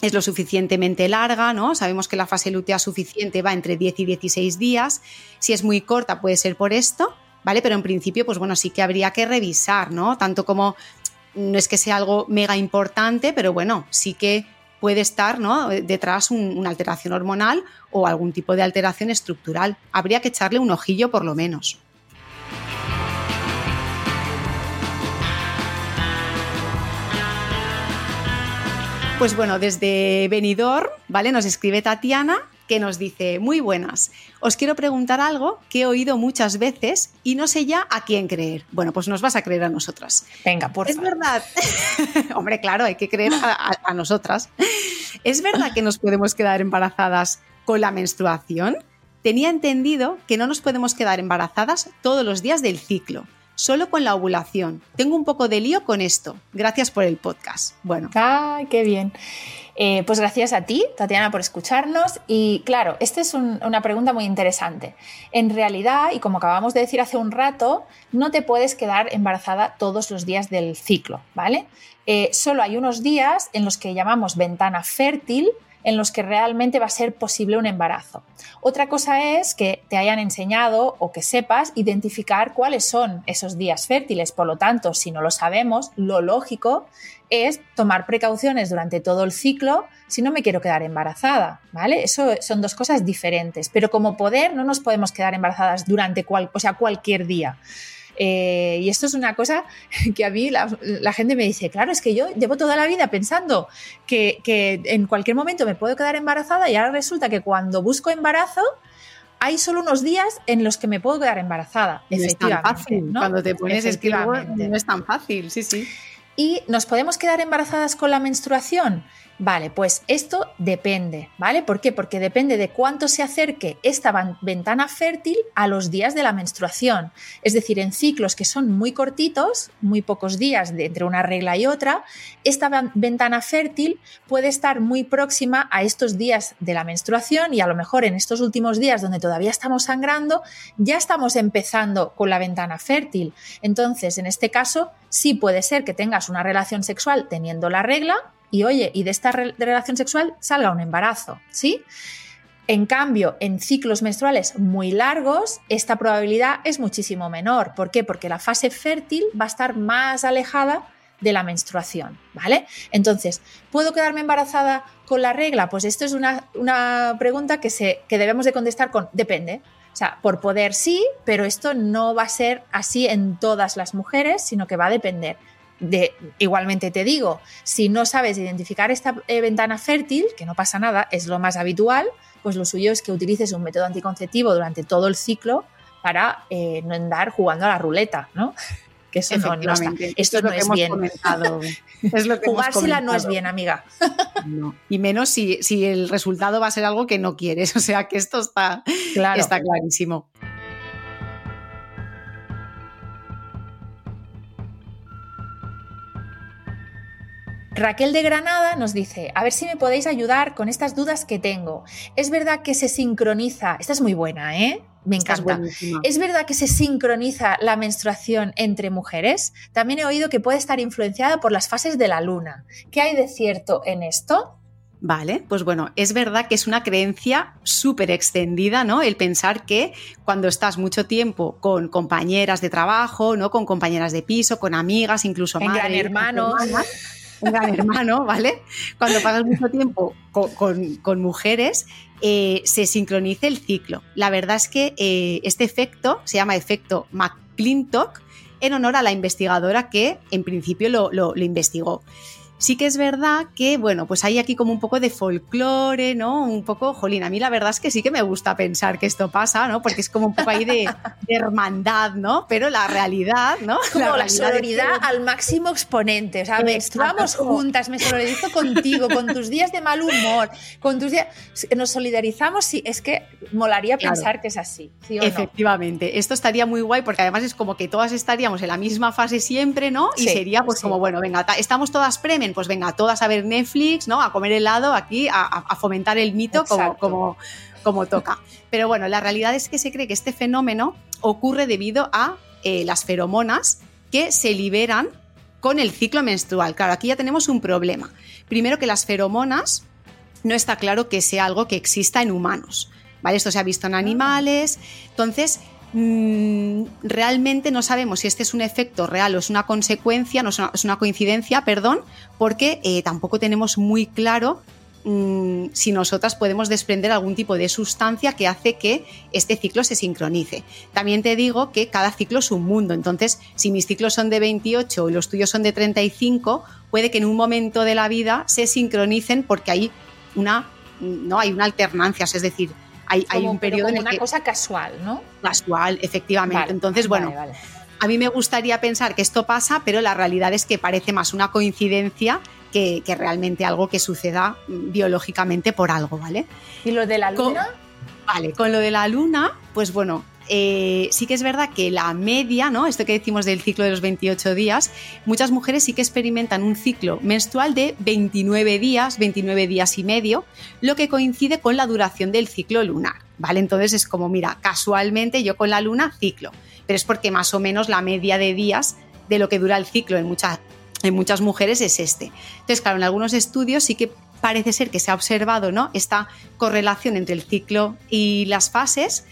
es lo suficientemente larga, ¿no? Sabemos que la fase lútea suficiente va entre 10 y 16 días. Si es muy corta puede ser por esto, ¿vale? Pero en principio, pues bueno, sí que habría que revisar, ¿no? Tanto como no es que sea algo mega importante, pero bueno, sí que puede estar ¿no? detrás una alteración hormonal o algún tipo de alteración estructural. Habría que echarle un ojillo por lo menos. Pues bueno, desde Benidorm, ¿vale? Nos escribe Tatiana que nos dice, muy buenas, os quiero preguntar algo que he oído muchas veces y no sé ya a quién creer. Bueno, pues nos vas a creer a nosotras. Venga, por Es verdad. Hombre, claro, hay que creer a, nosotras. ¿Es verdad que nos podemos quedar embarazadas con la menstruación? Tenía entendido que no nos podemos quedar embarazadas todos los días del ciclo solo con la ovulación. Tengo un poco de lío con esto. Gracias por el podcast. Bueno. ¡Ay, qué bien! Eh, pues gracias a ti, Tatiana, por escucharnos. Y claro, esta es una pregunta muy interesante. En realidad, y como acabamos de decir hace un rato, no te puedes quedar embarazada todos los días del ciclo, ¿vale? Eh, solo hay unos días en los que llamamos ventana fértil, en los que realmente va a ser posible un embarazo. Otra cosa es que te hayan enseñado o que sepas identificar cuáles son esos días fértiles. Por lo tanto, si no lo sabemos, lo lógico es tomar precauciones durante todo el ciclo si no me quiero quedar embarazada, ¿vale? Eso son dos cosas diferentes, pero como poder no nos podemos quedar embarazadas durante cual, o sea, cualquier día. Eh, y esto es una cosa que a mí la, gente me dice, claro, es que yo llevo toda la vida pensando que, en cualquier momento me puedo quedar embarazada y ahora resulta que cuando busco embarazo hay solo unos días en los que me puedo quedar embarazada. No es tan fácil. Cuando te pones escribo, no es tan fácil, sí, sí. ¿Y nos podemos quedar embarazadas con la menstruación? Vale, pues esto depende, ¿vale? ¿Por qué? Porque depende de cuánto se acerque esta ventana fértil a los días de la menstruación. Es decir, en ciclos que son muy cortitos, muy pocos días entre una regla y otra, esta ventana fértil puede estar muy próxima a estos días de la menstruación y a lo mejor en estos últimos días donde todavía estamos sangrando, ya estamos empezando con la ventana fértil. Entonces, en este caso, sí puede ser que tengas una relación sexual teniendo la regla y oye, y de esta relación sexual salga un embarazo, ¿sí? En cambio, en ciclos menstruales muy largos, esta probabilidad es muchísimo menor. ¿Por qué? Porque la fase fértil va a estar más alejada de la menstruación, ¿vale? Entonces, ¿puedo quedarme embarazada con la regla? Pues esto es una, una pregunta que, se, que debemos de contestar con depende. O sea, por poder sí, pero esto no va a ser así en todas las mujeres, sino que va a depender igualmente te digo, si no sabes identificar esta eh, ventana fértil, que no pasa nada, es lo más habitual, pues lo suyo es que utilices un método anticonceptivo durante todo el ciclo para eh, no andar jugando a la ruleta, ¿no? Que eso no, no está. Esto no es, bien. Es lo que Jugársela no es bien, amiga. Y menos si, si, el resultado va a ser algo que no quieres. O sea que esto está, está clarísimo. Raquel de Granada nos dice, a ver si me podéis ayudar con estas dudas que tengo. Es verdad que se sincroniza, esta es muy buena, ¿eh? Me encanta. Es, verdad que se sincroniza la menstruación entre mujeres. También he oído que puede estar influenciada por las fases de la luna. ¿Qué hay de cierto en esto? Vale, pues bueno, es verdad que es una creencia súper extendida, ¿no? El pensar que cuando estás mucho tiempo con compañeras de trabajo, ¿no? Con compañeras de piso, con amigas, incluso en gran hermano un gran hermano, ¿vale? Cuando pasas mucho tiempo con, mujeres, eh, se sincroniza el ciclo. La verdad es que eh, este efecto se llama efecto McClintock en honor a la investigadora que en principio lo investigó. Sí que es verdad que, bueno, pues hay aquí como un poco de folclore, ¿no? Un poco, jolín, a mí la verdad es que sí que me gusta pensar que esto pasa, ¿no? Porque es como un poco ahí de, hermandad, ¿no? Pero la realidad, ¿no? Como la, sororidad al máximo exponente. O sea, vamos juntas, me solidarizo contigo, con tus días de mal humor, con tus días. Nos solidarizamos, sí, es que molaría pensar que es así. Efectivamente. Esto estaría muy guay porque además es como que todas estaríamos en la misma fase siempre, ¿no? Y sería pues como, bueno, venga, estamos todas pues venga, todas a ver Netflix, ¿no? A comer helado aquí, a, fomentar el mito como, como, como, toca. Pero bueno, la realidad es que se cree que este fenómeno ocurre debido a eh, las feromonas que se liberan con el ciclo menstrual. Claro, aquí ya tenemos un problema. Primero que las feromonas no está claro que sea algo que exista en humanos. ¿Vale? Esto se ha visto en animales. Entonces, Mm, realmente no sabemos si este es un efecto real o es una consecuencia, no es una, coincidencia, perdón, porque eh, tampoco tenemos muy claro mm, si nosotras podemos desprender algún tipo de sustancia que hace que este ciclo se sincronice. También te digo que cada ciclo es un mundo, entonces si mis ciclos son de 28 y los tuyos son de 35, puede que en un momento de la vida se sincronicen porque hay una, no hay una alternancia, es decir, hay, un periodo en el una cosa casual, ¿no? Casual, efectivamente. Entonces, bueno, a mí me gustaría pensar que esto pasa, pero la realidad es que parece más una coincidencia que, realmente algo que suceda biológicamente por algo, ¿vale? ¿Y lo de la luna? vale, con lo de la luna, pues bueno, eh, sí que es verdad que la media, ¿no? Esto que decimos del ciclo de los 28 días, muchas mujeres sí que experimentan un ciclo menstrual de 29 días, 29 días y medio, lo que coincide con la duración del ciclo lunar, ¿vale? Entonces es como, mira, casualmente yo con la luna ciclo, pero es porque más o menos la media de días de lo que dura el ciclo en muchas, en muchas mujeres es este. Entonces, claro, en algunos estudios sí que parece ser que se ha observado, ¿no? Esta correlación entre el ciclo y las fases,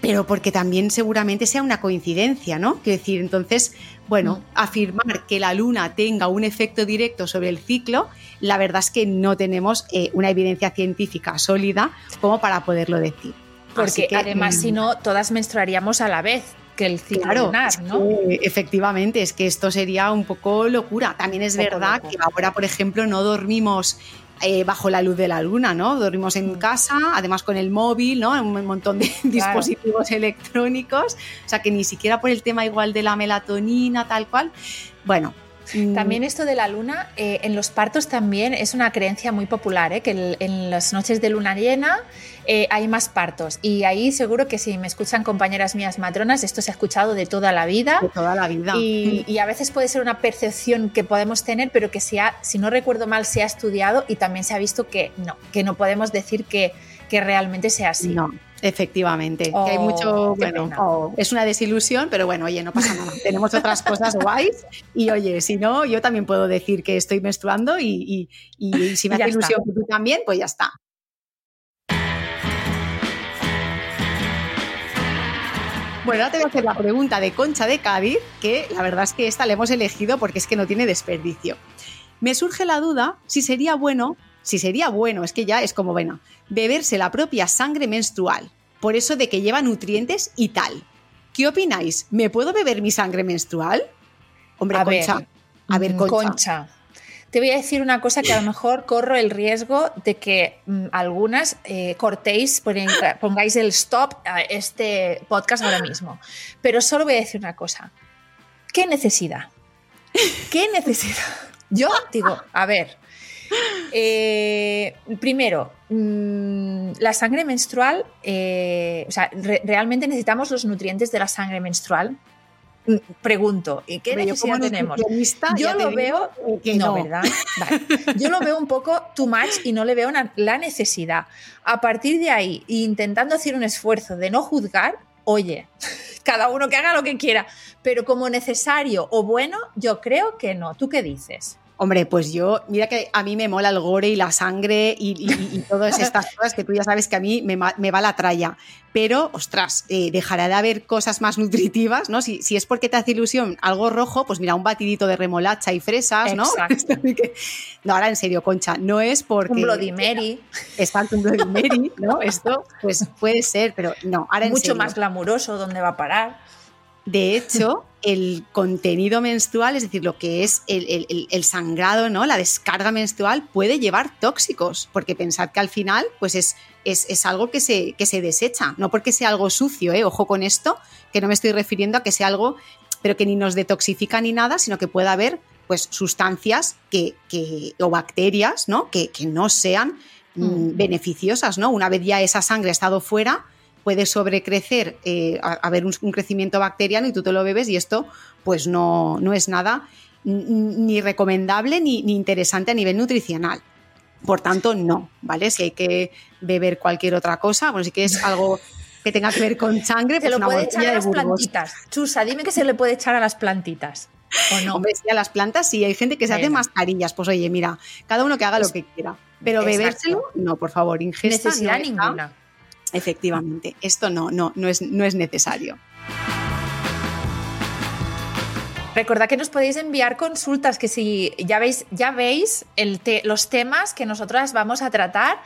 pero porque también seguramente sea una coincidencia, ¿no? Quiero decir, entonces, bueno, mm. afirmar que la luna tenga un efecto directo sobre el ciclo, la verdad es que no tenemos eh, una evidencia científica sólida como para poderlo decir. Porque además, mm, si no, todas menstruaríamos a la vez que el ciclo lunar, ¿no? efectivamente, es que esto sería un poco locura. También es verdad que ahora, por ejemplo, no dormimos eh, bajo la luz de la luna, ¿no? Dormimos en mm. casa, además con el móvil, ¿no? Un montón de dispositivos electrónicos, o sea que ni siquiera por el tema igual de la melatonina, tal cual. Bueno, Mm. También esto de la luna, eh, en los partos también es una creencia muy popular, ¿eh? que en las noches de luna llena eh, hay más partos. Y ahí seguro que si me escuchan compañeras mías matronas, esto se ha escuchado de toda la vida. De toda la vida. Y, a veces puede ser una percepción que podemos tener, pero que si, si no recuerdo mal, se ha estudiado y también se ha visto que no, que no podemos decir que, que realmente sea así. No. Efectivamente, que hay mucho, oh, bueno, oh, es una desilusión, pero bueno, oye, no pasa nada. Tenemos otras cosas guays y oye, si no, yo también puedo decir que estoy menstruando y, si me hace ilusión que tú también, pues ya está. Bueno, ahora te voy a hacer la pregunta de Concha de Cádiz, que la verdad es que esta la hemos elegido porque es que no tiene desperdicio. Me surge la duda si sería bueno si sería bueno, es que ya es como, bueno, beberse la propia sangre menstrual, por eso de que lleva nutrientes y tal. ¿Qué opináis? ¿Me puedo beber mi sangre menstrual? Hombre, Concha. a ver, Concha. Te voy a decir una cosa que a lo mejor corro el riesgo de que mm, algunas eh, cortéis, ponen- pongáis el stop a este podcast ahora mismo. Pero solo voy a decir una cosa. ¿Qué necesidad? ¿Qué necesidad? Yo digo, a ver, eh, primero, mm, la sangre menstrual, eh, o sea, re- ¿realmente necesitamos los nutrientes de la sangre menstrual? Mm, Pregunto, ¿y qué yo necesidad tenemos? Yo lo veo que no, no. ¿verdad? Vale. Yo lo veo un poco too much y no le veo una- la necesidad. A partir de ahí, intentando hacer un esfuerzo de no juzgar, oye, cada uno que haga lo que quiera, pero como necesario o bueno, yo creo que no. ¿Tú qué dices? Hombre, pues yo, mira que a mí me mola el gore y la sangre y, y- y todas estas cosas que tú ya sabes que a mí me, va la tralla. Pero, ostras, eh, dejará de haber cosas más nutritivas, ¿no? Si, si es porque te hace ilusión algo rojo, pues mira, un batidito de remolacha y fresas, ¿no? Exacto. no, ahora en serio, Concha, no es porque... Un Bloody Mary, Exacto, un Bloody Mary, ¿no? Esto, pues puede ser, pero no, ahora en mucho serio. más glamuroso, ¿dónde va a parar? De hecho, el contenido menstrual, es decir, lo que es el, el- el- el sangrado, ¿no? La descarga menstrual puede llevar tóxicos, porque pensad que al final, pues es, es, es algo que se, que se desecha, no porque sea algo sucio, ¿eh? Ojo con esto, que no me estoy refiriendo a que sea algo, pero que ni nos detoxifica ni nada, sino que pueda haber, pues, sustancias que, que- o bacterias, ¿no? Que, que no sean mm, Mm. beneficiosas, ¿no? Una vez ya esa sangre ha estado fuera, puede sobrecrecer, eh, haber un, un crecimiento bacteriano y tú te lo bebes y esto pues no, no es nada ni recomendable ni, ni interesante a nivel nutricional. Por tanto, no, ¿vale? Si hay que beber cualquier otra cosa, bueno, si que es algo que tenga que ver con sangre, Se pues lo una puede echar a las Burgos. plantitas. Chusa, dime que se le puede echar a las plantitas. ¿O no? Hombre, sí, a las plantas sí, hay gente que se hace Venga. mascarillas, pues oye, mira, cada uno que haga lo que quiera. Pero bebérselo, no, por favor, ingesta Necesidad no está. ninguna. Efectivamente, esto no, no, no es, no es necesario. Recordad que nos podéis enviar consultas, que si ya veis, ya veis los temas que nosotras vamos a tratar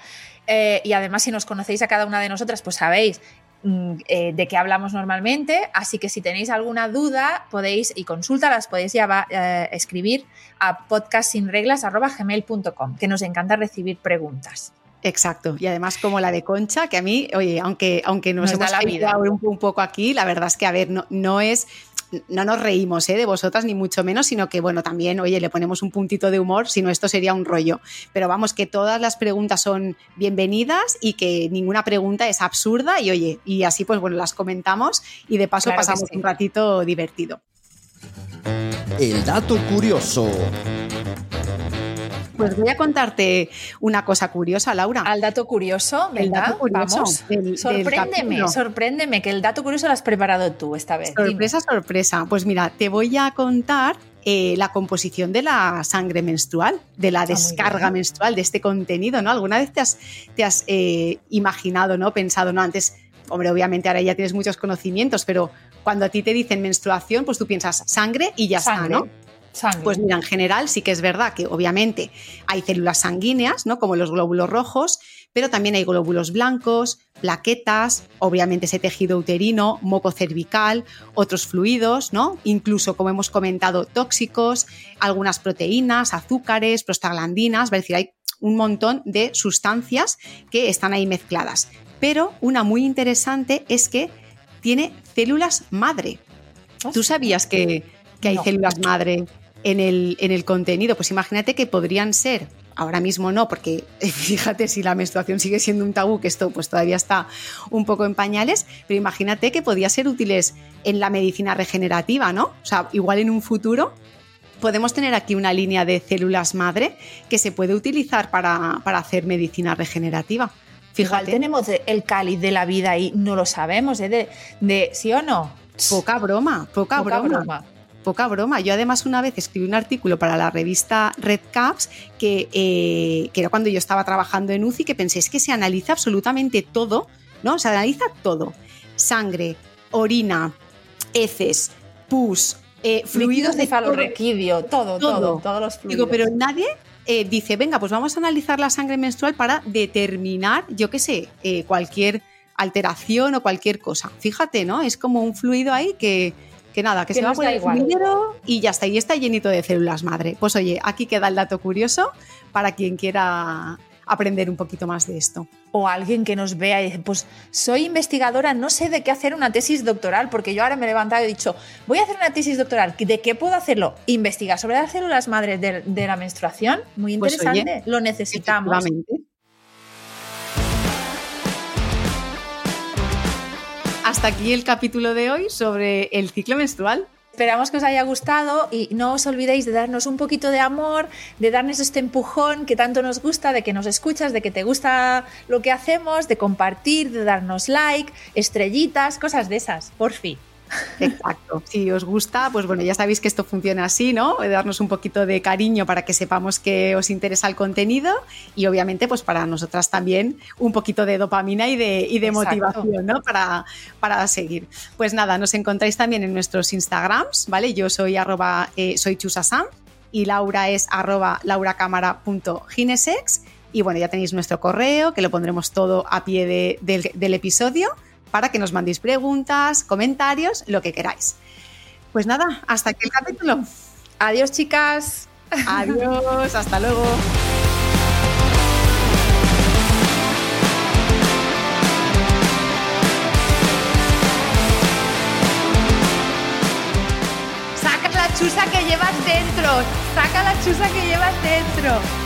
eh, y además si nos conocéis a cada una de nosotras, pues sabéis mm, eh, de qué hablamos normalmente, así que si tenéis alguna duda podéis y consulta las podéis llevar, eh, escribir a podcastsinreglas.gmail.com, que nos encanta recibir preguntas. Exacto. Y además como la de Concha, que a mí, oye, aunque, aunque nos, hemos la caído vida. un, un poco aquí, la verdad es que, a ver, no, no es... No nos reímos ¿eh? de vosotras, ni mucho menos, sino que, bueno, también, oye, le ponemos un puntito de humor, si no, esto sería un rollo. Pero vamos, que todas las preguntas son bienvenidas y que ninguna pregunta es absurda y, oye, y así, pues, bueno, las comentamos y de paso Claro pasamos sí. un ratito divertido. El dato curioso. Pues voy a contarte una cosa curiosa, Laura. Al dato curioso, El dato curioso vamos. del- del sorpréndeme, capítulo. sorpréndeme, que el dato curioso lo has preparado tú esta vez. dime. Sorpresa, sorpresa. Pues mira, te voy a contar eh, la composición de la sangre menstrual, de la Ah, descarga menstrual, de este contenido, ¿no? ¿Alguna vez te has, te has eh, imaginado, ¿no? Pensado, ¿no? Antes, hombre, obviamente ahora ya tienes muchos conocimientos, pero cuando a ti te dicen menstruación, pues tú piensas sangre y ya Sangre. está, ¿no? Pues mira, en general sí que es verdad que obviamente hay células sanguíneas, ¿no? Como los glóbulos rojos, pero también hay glóbulos blancos, plaquetas, obviamente ese tejido uterino, moco cervical, otros fluidos, ¿no? Incluso, como hemos comentado, tóxicos, algunas proteínas, azúcares, prostaglandinas, es decir, hay un montón de sustancias que están ahí mezcladas. Pero una muy interesante es que tiene células madre. ¿Tú sabías que, que hay No. células madre en el, en el contenido? Pues imagínate que podrían ser, ahora mismo no, porque fíjate si la menstruación sigue siendo un tabú, que esto pues todavía está un poco en pañales, pero imagínate que podría ser útiles en la medicina regenerativa, ¿no? O sea, igual en un futuro podemos tener aquí una línea de células madre que se puede utilizar para, para hacer medicina regenerativa. Igual Fíjate, tenemos el cáliz de la vida y no lo sabemos, ¿eh? de, de- ¿sí o no? poca broma, poca, Poca broma. broma. Poca broma. Yo además una vez escribí un artículo para la revista Red Caps que, eh, que era cuando yo estaba trabajando en UCI que pensé es que se analiza absolutamente todo, ¿no? Se analiza todo. Sangre, orina, heces, pus, eh, Fluidos de falorrequidio, todo, todo, Todo. todos los fluidos. Digo, pero nadie eh, dice, venga, pues vamos a analizar la sangre menstrual para determinar, yo qué sé, eh, cualquier alteración o cualquier cosa. Fíjate, ¿no? Es como un fluido ahí que, Que nada, que, Que se va da el igual. y ya está, y está llenito de células madre. Pues oye, aquí queda el dato curioso para quien quiera aprender un poquito más de esto. O alguien que nos vea y dice, pues soy investigadora, no sé de qué hacer una tesis doctoral, porque yo ahora me he levantado y he dicho, voy a hacer una tesis doctoral, ¿de qué puedo hacerlo? Investigar sobre las células madres de, de la menstruación. Muy Pues, oye, interesante, lo necesitamos. Hasta aquí el capítulo de hoy sobre el ciclo menstrual. Esperamos que os haya gustado y no os olvidéis de darnos un poquito de amor, de darnos este empujón que tanto nos gusta, de que nos escuchas, de que te gusta lo que hacemos, de compartir, de darnos like, estrellitas, cosas de esas, por fin. Exacto. Si os gusta, pues bueno, ya sabéis que esto funciona así, ¿no? Darnos un poquito de cariño para que sepamos que os interesa el contenido y obviamente pues para nosotras también un poquito de dopamina y de, y de Exacto. motivación, ¿no? Para, para seguir. Pues nada, nos encontráis también en nuestros Instagrams, ¿vale? Yo soy arroba, eh, soy chusasam y Laura es arroba lauracámara.ginesex y bueno, ya tenéis nuestro correo que lo pondremos todo a pie de- del- del episodio para que nos mandéis preguntas, comentarios, lo que queráis. Pues nada, hasta aquí el capítulo. Adiós chicas. Adiós, hasta luego. Saca la chusa que llevas dentro. Saca la chusa que llevas dentro.